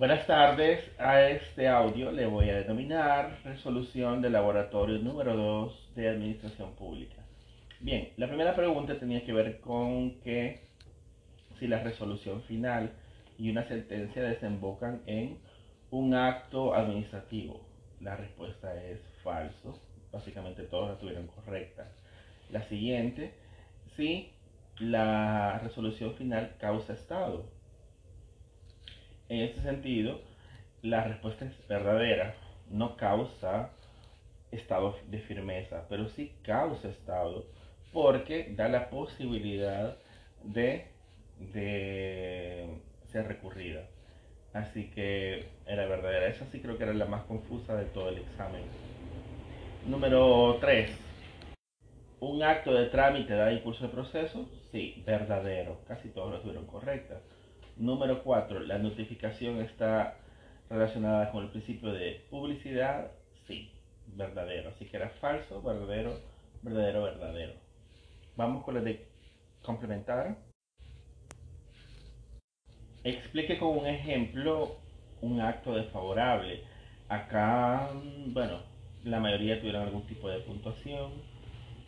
Buenas tardes, a este audio le voy a denominar resolución del laboratorio número 2 de administración pública. Bien, la primera pregunta tenía que ver con que si la resolución final y una sentencia desembocan en un acto administrativo. La respuesta es falso, básicamente todas la tuvieron correcta. La siguiente, si la resolución final causa estado en este sentido, la respuesta es verdadera. No causa estado de firmeza, pero sí causa estado porque da la posibilidad de, de ser recurrida. Así que era verdadera. Esa sí creo que era la más confusa de todo el examen. Número 3. ¿Un acto de trámite da impulso de proceso? Sí, verdadero. Casi todos lo tuvieron correcta. Número 4. La notificación está relacionada con el principio de publicidad. Sí, verdadero. Así que era falso, verdadero, verdadero, verdadero. Vamos con la de complementar. Explique con un ejemplo un acto desfavorable. Acá, bueno, la mayoría tuvieron algún tipo de puntuación,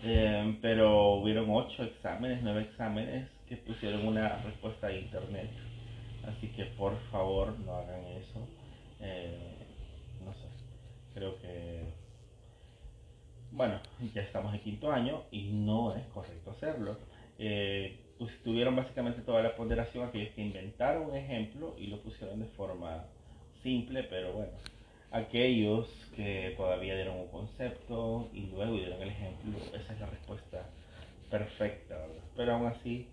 eh, pero hubieron 8 exámenes, 9 exámenes que pusieron una respuesta a internet. Así que por favor no hagan eso. Eh, no sé, creo que, bueno, ya estamos en quinto año y no es correcto hacerlo. Eh, pues, tuvieron básicamente toda la ponderación aquellos que inventaron un ejemplo y lo pusieron de forma simple, pero bueno, aquellos que todavía dieron un concepto y luego dieron el ejemplo, esa es la respuesta perfecta, Pero aún así,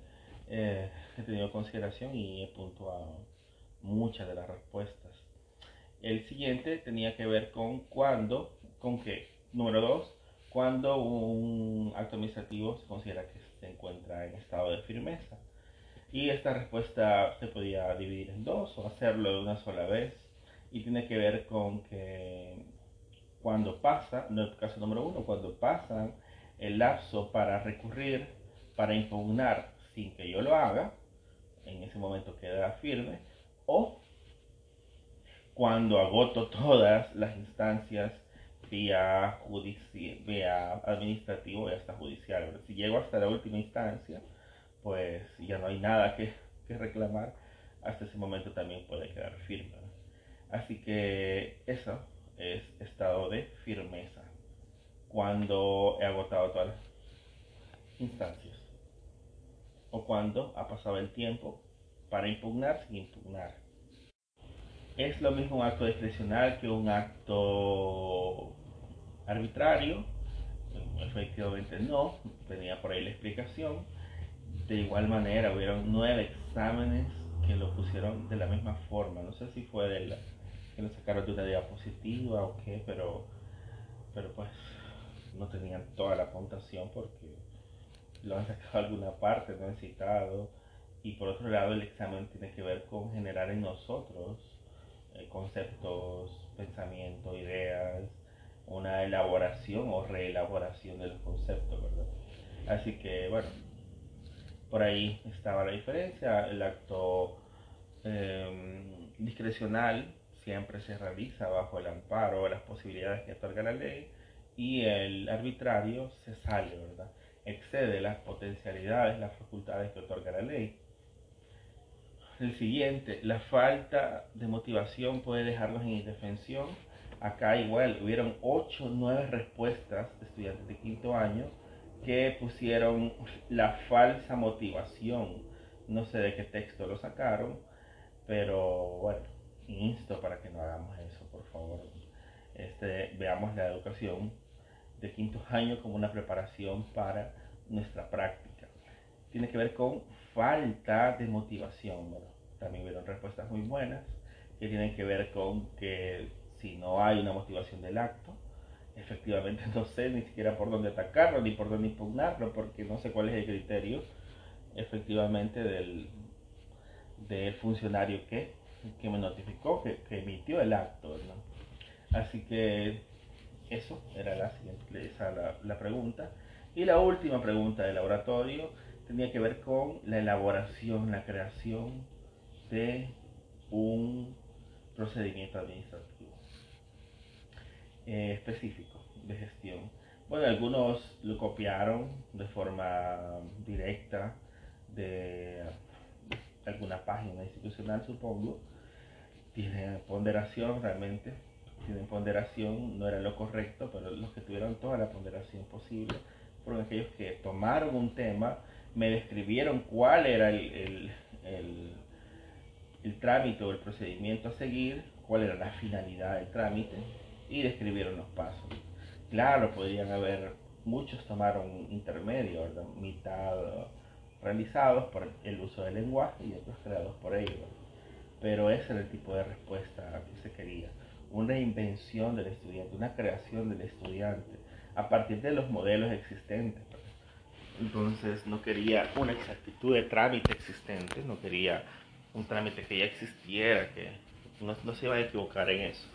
eh, he tenido consideración y he puntuado muchas de las respuestas. El siguiente tenía que ver con cuándo, con qué. Número dos, cuando un acto administrativo se considera que se encuentra en estado de firmeza. Y esta respuesta se podía dividir en dos o hacerlo de una sola vez. Y tiene que ver con que cuando pasa, en el caso número uno, cuando pasan el lapso para recurrir, para impugnar sin que yo lo haga, en ese momento queda firme, o cuando agoto todas las instancias vía, vía administrativo y hasta judicial. Si llego hasta la última instancia, pues ya no hay nada que, que reclamar, hasta ese momento también puede quedar firme. Así que eso es estado de firmeza, cuando he agotado todas las instancias o cuando ha pasado el tiempo para impugnar sin impugnar. Es lo mismo un acto discrecional que un acto arbitrario. Efectivamente no, tenía por ahí la explicación. De igual manera, hubieron nueve exámenes que lo pusieron de la misma forma. No sé si fue de la, que lo sacaron de una diapositiva o qué, pero, pero pues no tenían toda la puntuación porque lo han sacado alguna parte, no han citado. Y por otro lado, el examen tiene que ver con generar en nosotros eh, conceptos, pensamientos, ideas, una elaboración o reelaboración de los conceptos, ¿verdad? Así que, bueno, por ahí estaba la diferencia. El acto em, discrecional siempre se realiza bajo el amparo de las posibilidades que otorga la ley y el arbitrario se sale, ¿verdad? Excede las potencialidades, las facultades que otorga la ley. El siguiente, la falta de motivación puede dejarlos en indefensión. Acá igual hubieron 8 o 9 respuestas de estudiantes de quinto año que pusieron la falsa motivación. No sé de qué texto lo sacaron, pero bueno, insto para que no hagamos eso, por favor. Este, veamos la educación de quinto año como una preparación para nuestra práctica. Tiene que ver con falta de motivación. también hubieron respuestas muy buenas que tienen que ver con que si no hay una motivación del acto, efectivamente no sé ni siquiera por dónde atacarlo ni por dónde impugnarlo, porque no sé cuál es el criterio efectivamente del, del funcionario que, que me notificó, que, emitió el acto. Así que eso era la siguiente, pregunta. Y la última pregunta del laboratorio tenía que ver con la elaboración, la creación de un procedimiento administrativo eh, específico de gestión. Bueno, algunos lo copiaron de forma directa de alguna página institucional, supongo. Tienen ponderación realmente, tienen ponderación, no era lo correcto, pero los que tuvieron toda la ponderación posible fueron aquellos que tomaron un tema, me describieron cuál era el, el, el, trámite o el procedimiento a seguir, cuál era la finalidad del trámite y describieron los pasos. Claro, podrían haber, muchos tomaron intermedio, mitad realizados por el uso del lenguaje y otros creados por ellos. Pero ese era el tipo de respuesta que se quería. Una invención del estudiante, una creación del estudiante a partir de los modelos existentes. Entonces no quería una exactitud de trámite existente, no quería un trámite que ya existiera, que no, no se iba a equivocar en eso.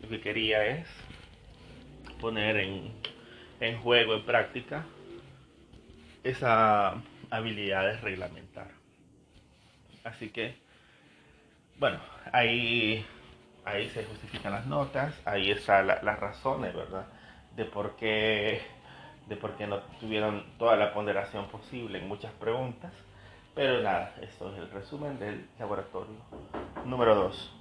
Lo que quería es poner en, en juego, en práctica, esa habilidad de reglamentar. Así que, bueno, ahí, ahí se justifican las notas, ahí están las razones, ¿verdad? De por qué de por qué no tuvieron toda la ponderación posible en muchas preguntas. Pero nada, esto es el resumen del laboratorio número 2.